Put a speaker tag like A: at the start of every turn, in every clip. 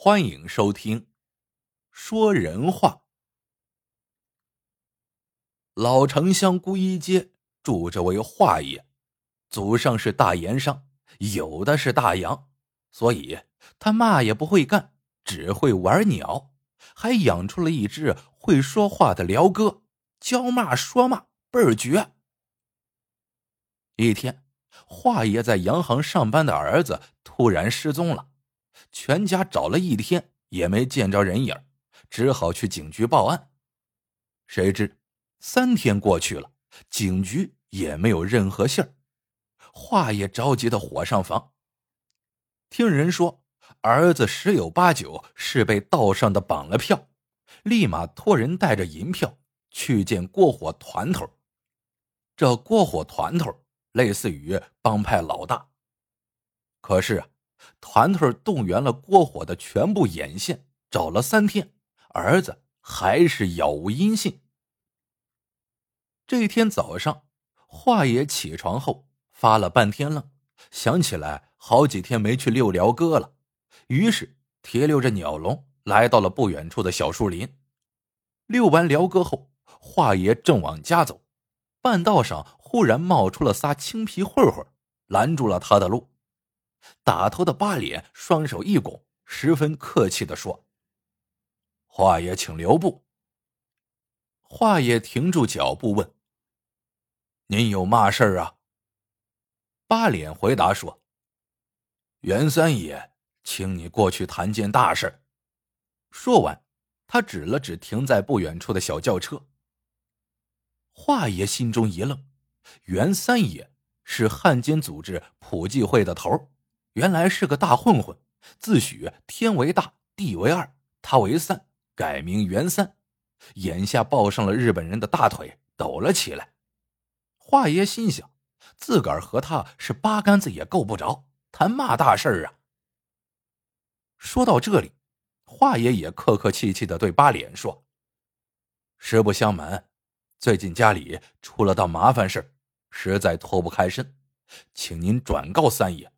A: 欢迎收听《说人话》。老城乡姑衣街住着位华爷，祖上是大盐商，有的是大洋，所以他嘛也不会干，只会玩鸟，还养出了一只会说话的鹩哥，教嘛说嘛倍儿绝。一天，华爷在洋行上班的儿子突然失踪了。全家找了一天也没见着人影，只好去警局报案。谁知三天过去了，警局也没有任何信儿。华爷着急的火上房，听人说儿子十有八九是被道上的绑了票，立马托人带着银票去见郭火团头。这郭火团头类似于帮派老大，可是啊。团团动员了郭火的全部眼线，找了三天，儿子还是杳无音信。这天早上，华爷起床后发了半天愣，想起来好几天没去遛辽哥了，于是提溜着鸟笼来到了不远处的小树林。遛完辽哥后，华爷正往家走，半道上忽然冒出了仨青皮混混，拦住了他的路。打头的八脸双手一拱，十分客气的说：“华爷，请留步。”华爷停住脚步问：“您有嘛事儿啊？”八脸回答说：“袁三爷，请你过去谈件大事。”说完，他指了指停在不远处的小轿车。华爷心中一愣，袁三爷是汉奸组织普济会的头原来是个大混混，自诩天为大，地为二，他为三，改名袁三。眼下抱上了日本人的大腿，抖了起来。华爷心想，自个儿和他是八竿子也够不着，谈嘛大事儿啊？说到这里，华爷也客客气气的对八脸说：“实不相瞒，最近家里出了道麻烦事实在脱不开身，请您转告三爷。”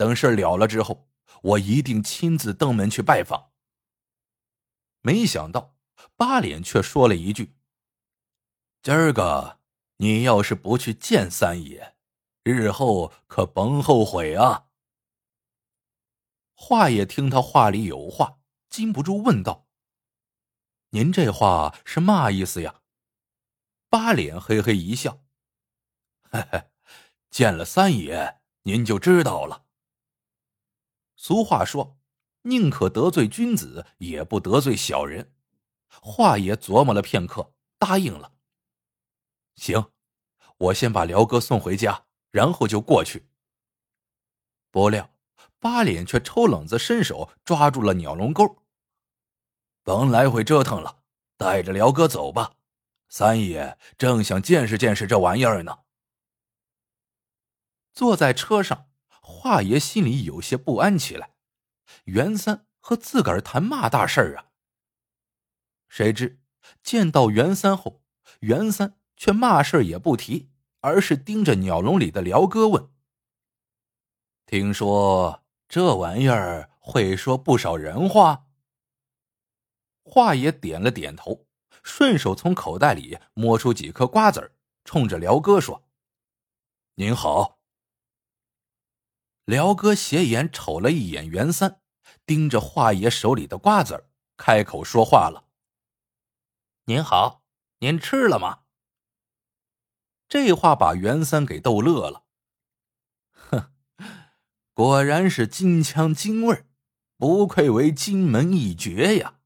A: 等事了了之后，我一定亲自登门去拜访。没想到八脸却说了一句：“今儿个你要是不去见三爷，日后可甭后悔啊！”华爷听他话里有话，禁不住问道：“您这话是嘛意思呀？”八脸嘿嘿一笑：“嘿嘿，见了三爷，您就知道了。”俗话说：“宁可得罪君子，也不得罪小人。”华爷琢磨了片刻，答应了。行，我先把辽哥送回家，然后就过去。不料八脸却抽冷子伸手抓住了鸟笼钩，甭来回折腾了，带着辽哥走吧。三爷正想见识见识这玩意儿呢。坐在车上。华爷心里有些不安起来，袁三和自个儿谈嘛大事儿啊？谁知见到袁三后，袁三却嘛事儿也不提，而是盯着鸟笼里的辽哥问：“听说这玩意儿会说不少人话？”华爷点了点头，顺手从口袋里摸出几颗瓜子，冲着辽哥说：“您好。”辽哥斜眼瞅了一眼袁三，盯着华爷手里的瓜子开口说话了：“您好，您吃了吗？”这话把袁三给逗乐了。哼，果然是金腔金味不愧为金门一绝呀。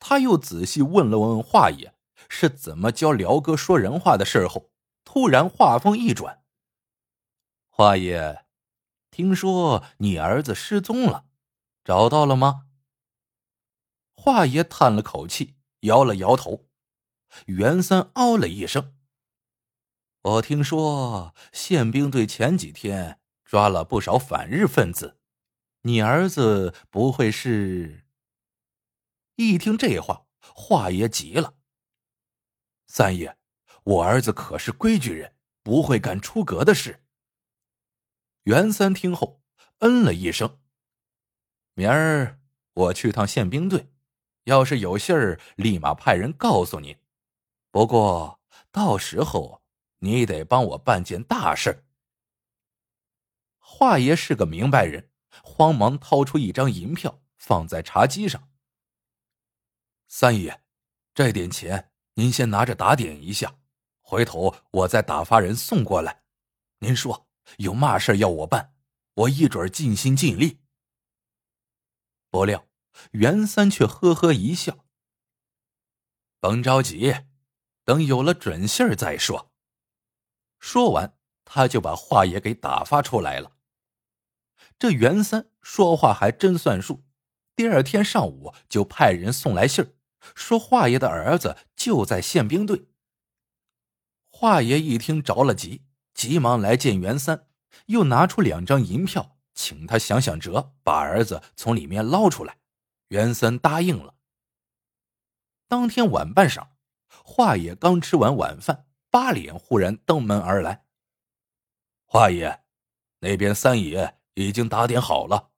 A: 他又仔细问了问华爷是怎么教辽哥说人话的事后，突然话锋一转：“华爷。”听说你儿子失踪了，找到了吗？华爷叹了口气，摇了摇头。袁三哦了一声：“我听说宪兵队前几天抓了不少反日分子，你儿子不会是？”一听这话，华爷急了：“三爷，我儿子可是规矩人，不会干出格的事。”袁三听后，嗯了一声：“明儿我去趟宪兵队，要是有信儿，立马派人告诉你。不过到时候你得帮我办件大事。”华爷是个明白人，慌忙掏出一张银票放在茶几上。三爷，这点钱您先拿着打点一下，回头我再打发人送过来。您说有嘛事要我办，我一准尽心尽力。不料袁三却呵呵一笑：“甭着急，等有了准信儿再说。”说完，他就把华爷给打发出来了。这袁三说话还真算数，第二天上午就派人送来信儿，说华爷的儿子就在宪兵队。华爷一听着了急，急忙来见袁三，又拿出两张银票，请他想想辙，把儿子从里面捞出来。袁三答应了。当天晚半晌，华爷刚吃完晚饭，八脸忽然登门而来。华爷，那边三爷。已经打点好了，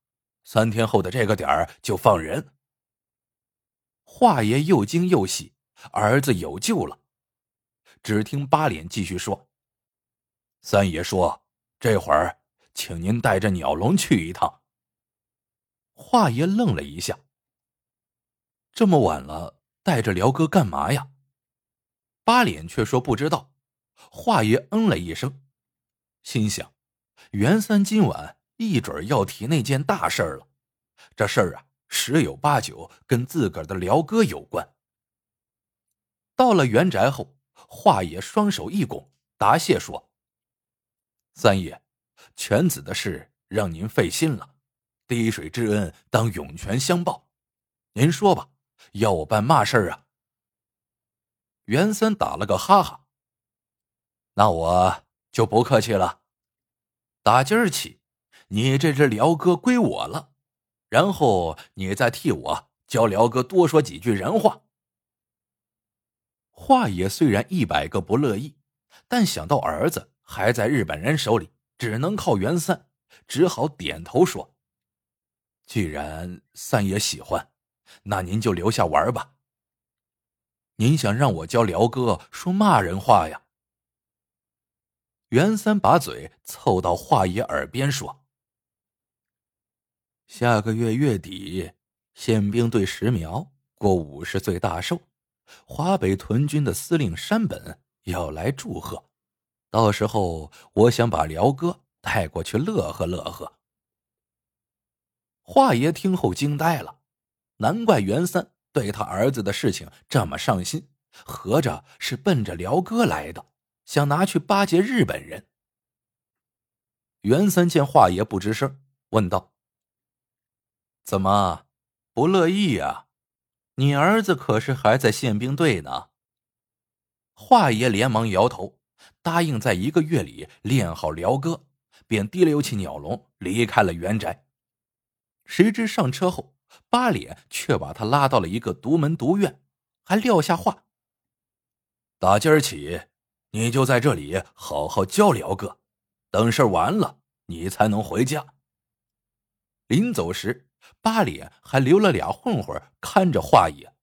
A: 三天后的这个点儿就放人。华爷又惊又喜，儿子有救了。只听八脸继续说：“三爷说，这会儿请您带着鸟笼去一趟。”华爷愣了一下：“这么晚了，带着辽哥干嘛呀？”八脸却说不知道。华爷嗯了一声，心想：袁三今晚。一准要提那件大事儿了，这事儿啊，十有八九跟自个儿的辽哥有关。到了袁宅后，华爷双手一拱，答谢说：“三爷，犬子的事让您费心了，滴水之恩当涌泉相报。您说吧，要我办嘛事儿啊？”袁三打了个哈哈：“那我就不客气了，打今儿起。”你这只辽哥归我了，然后你再替我教辽哥多说几句人话。华爷虽然一百个不乐意，但想到儿子还在日本人手里，只能靠袁三，只好点头说：“既然三爷喜欢，那您就留下玩吧。您想让我教辽哥说骂人话呀？”袁三把嘴凑到华爷耳边说。下个月月底，宪兵队石苗过五十岁大寿，华北屯军的司令山本要来祝贺，到时候我想把辽哥带过去乐呵乐呵。华爷听后惊呆了，难怪袁三对他儿子的事情这么上心，合着是奔着辽哥来的，想拿去巴结日本人。袁三见华爷不吱声，问道。怎么不乐意呀？你儿子可是还在宪兵队呢。华爷连忙摇头，答应在一个月里练好辽歌，便提溜起鸟笼离开了原宅。谁知上车后，八脸却把他拉到了一个独门独院，还撂下话：“打今儿起，你就在这里好好教辽哥，等事完了，你才能回家。”临走时。八脸还留了俩混混看着华爷。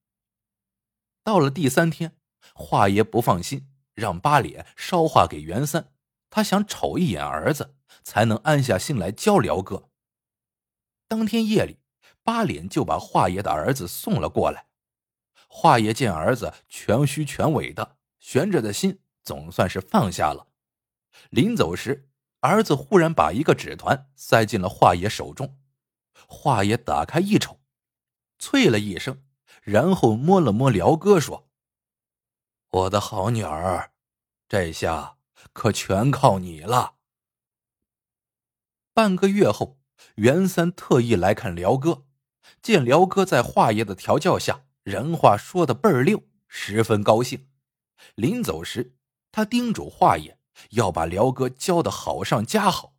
A: 到了第三天，华爷不放心，让八脸捎话给袁三，他想瞅一眼儿子，才能安下心来教辽哥。当天夜里，八脸就把华爷的儿子送了过来。华爷见儿子全虚全伪的，悬着的心总算是放下了。临走时，儿子忽然把一个纸团塞进了华爷手中。华爷打开一瞅，啐了一声，然后摸了摸辽哥，说：“我的好女儿，这下可全靠你了。”半个月后，袁三特意来看辽哥，见辽哥在华爷的调教下，人话说的倍儿溜，十分高兴。临走时，他叮嘱华爷要把辽哥教的好上加好。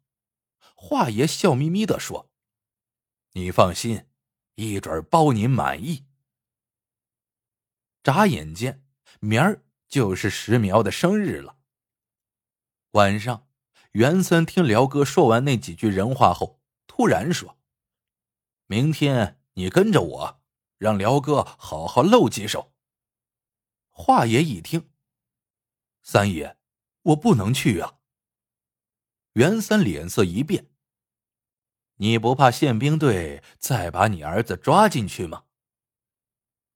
A: 华爷笑眯眯的说。你放心，一准包您满意。眨眼间，明儿就是石苗的生日了。晚上，袁三听辽哥说完那几句人话后，突然说：“明天你跟着我，让辽哥好好露几手。”
B: 华爷一听，
A: 三爷，我不能去啊。
B: 袁三脸色一变：“你不怕宪兵队再把你儿子抓进去吗？”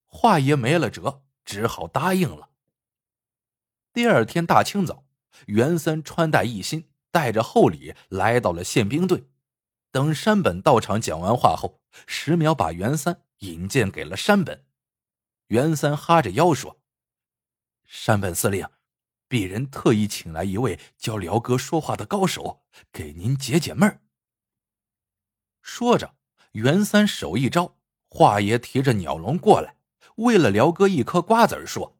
A: 华爷没了辙，只好答应了。第二天大清早，袁三穿戴一新，带着厚礼来到了宪兵队。等山本到场讲完话后，石苗把袁三引荐给了山本。袁三哈着腰说。山本司令，鄙人特意请来一位教辽哥说话的高手，给您解解闷儿。说着，袁三手一招，华爷提着鸟笼过来，喂了辽哥一颗瓜子，说：“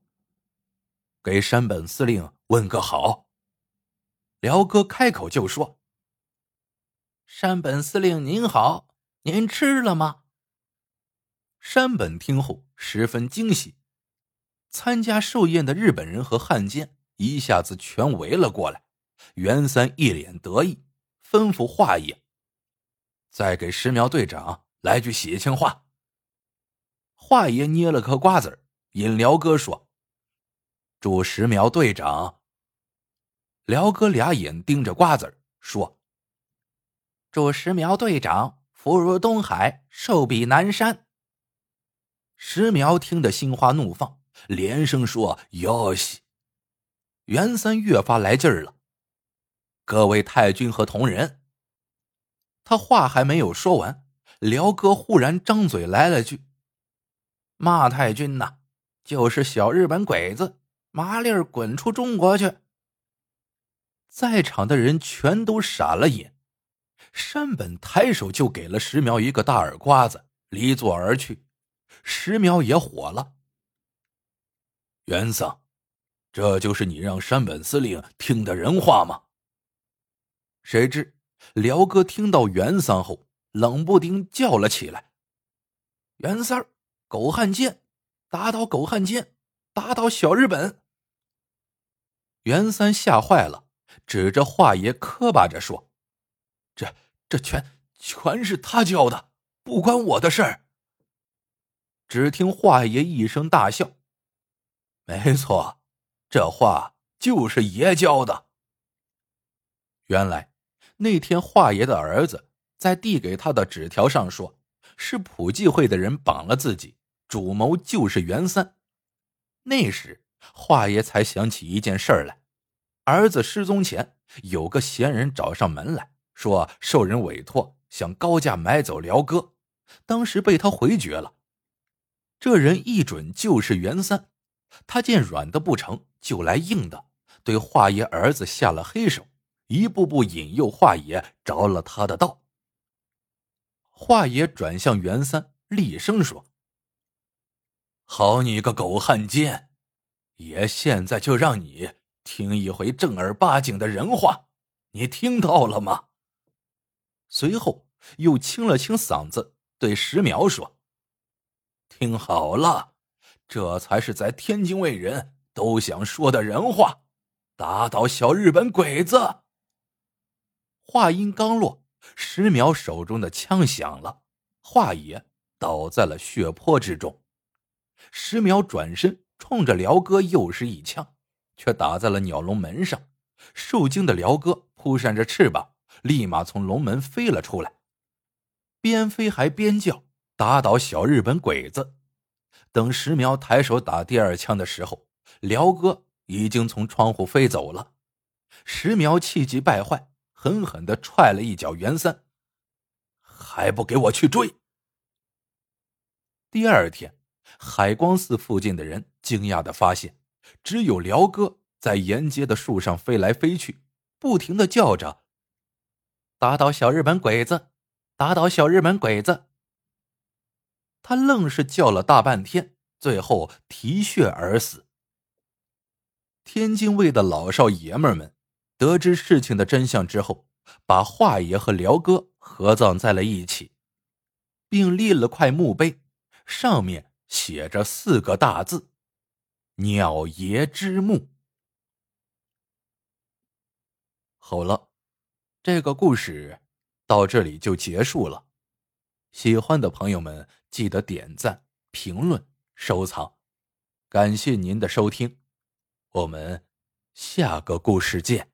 A: 给山本司令问个好。”辽哥开口就说：“
B: 山本司令您好，您吃了吗？”
A: 山本听后十分惊喜。参加寿宴的日本人和汉奸一下子全围了过来，袁三一脸得意，吩咐华爷：“再给石苗队长来句喜庆话。”华爷捏了颗瓜子引辽哥说：“祝石苗队长。”辽哥俩眼盯着瓜子说：“
B: 祝石苗队长福如东海，寿比南山。”
A: 石苗听得心花怒放。连声说：“哟西！”袁三越发来劲儿了。各位太君和同仁，他话还没有说完，辽哥忽然张嘴来了句：“
B: 骂太君呐，就是小日本鬼子，麻利儿滚出中国去！”
A: 在场的人全都傻了眼。山本抬手就给了石苗一个大耳刮子，离座而去。石苗也火了。袁桑，这就是你让山本司令听的人话吗？谁知辽哥听到袁桑后，冷不丁叫了起来：“
B: 袁三儿，狗汉奸，打倒狗汉奸，打倒小日本！”
A: 袁三吓坏了，指着华爷磕巴着说：“这这全全是他教的，不关我的事儿。”只听华爷一声大笑。没错，这话就是爷教的。原来那天华爷的儿子在递给他的纸条上说，是普济会的人绑了自己，主谋就是袁三。那时华爷才想起一件事儿来：儿子失踪前，有个闲人找上门来说，受人委托想高价买走辽哥，当时被他回绝了。这人一准就是袁三。他见软的不成就来硬的，对华爷儿子下了黑手，一步步引诱华爷着了他的道。华爷转向袁三，厉声说：“好你个狗汉奸，爷现在就让你听一回正儿八经的人话，你听到了吗？”随后又清了清嗓子，对石苗说：“听好了。”这才是在天津卫人都想说的人话，打倒小日本鬼子。话音刚落，石苗手中的枪响了，华爷倒在了血泊之中。石苗转身冲着辽哥又是一枪，却打在了鸟笼门上。受惊的辽哥扑扇着翅膀，立马从笼门飞了出来，边飞还边叫：“打倒小日本鬼子！”等石苗抬手打第二枪的时候，辽哥已经从窗户飞走了。石苗气急败坏，狠狠的踹了一脚袁三，还不给我去追！第二天，海光寺附近的人惊讶的发现，只有辽哥在沿街的树上飞来飞去，不停的叫着：“打倒小日本鬼子，打倒小日本鬼子。”他愣是叫了大半天，最后啼血而死。天津卫的老少爷们们得知事情的真相之后，把华爷和辽哥合葬在了一起，并立了块墓碑，上面写着四个大字：“鸟爷之墓。”好了，这个故事到这里就结束了。喜欢的朋友们记得点赞、评论、收藏，感谢您的收听，我们下个故事见。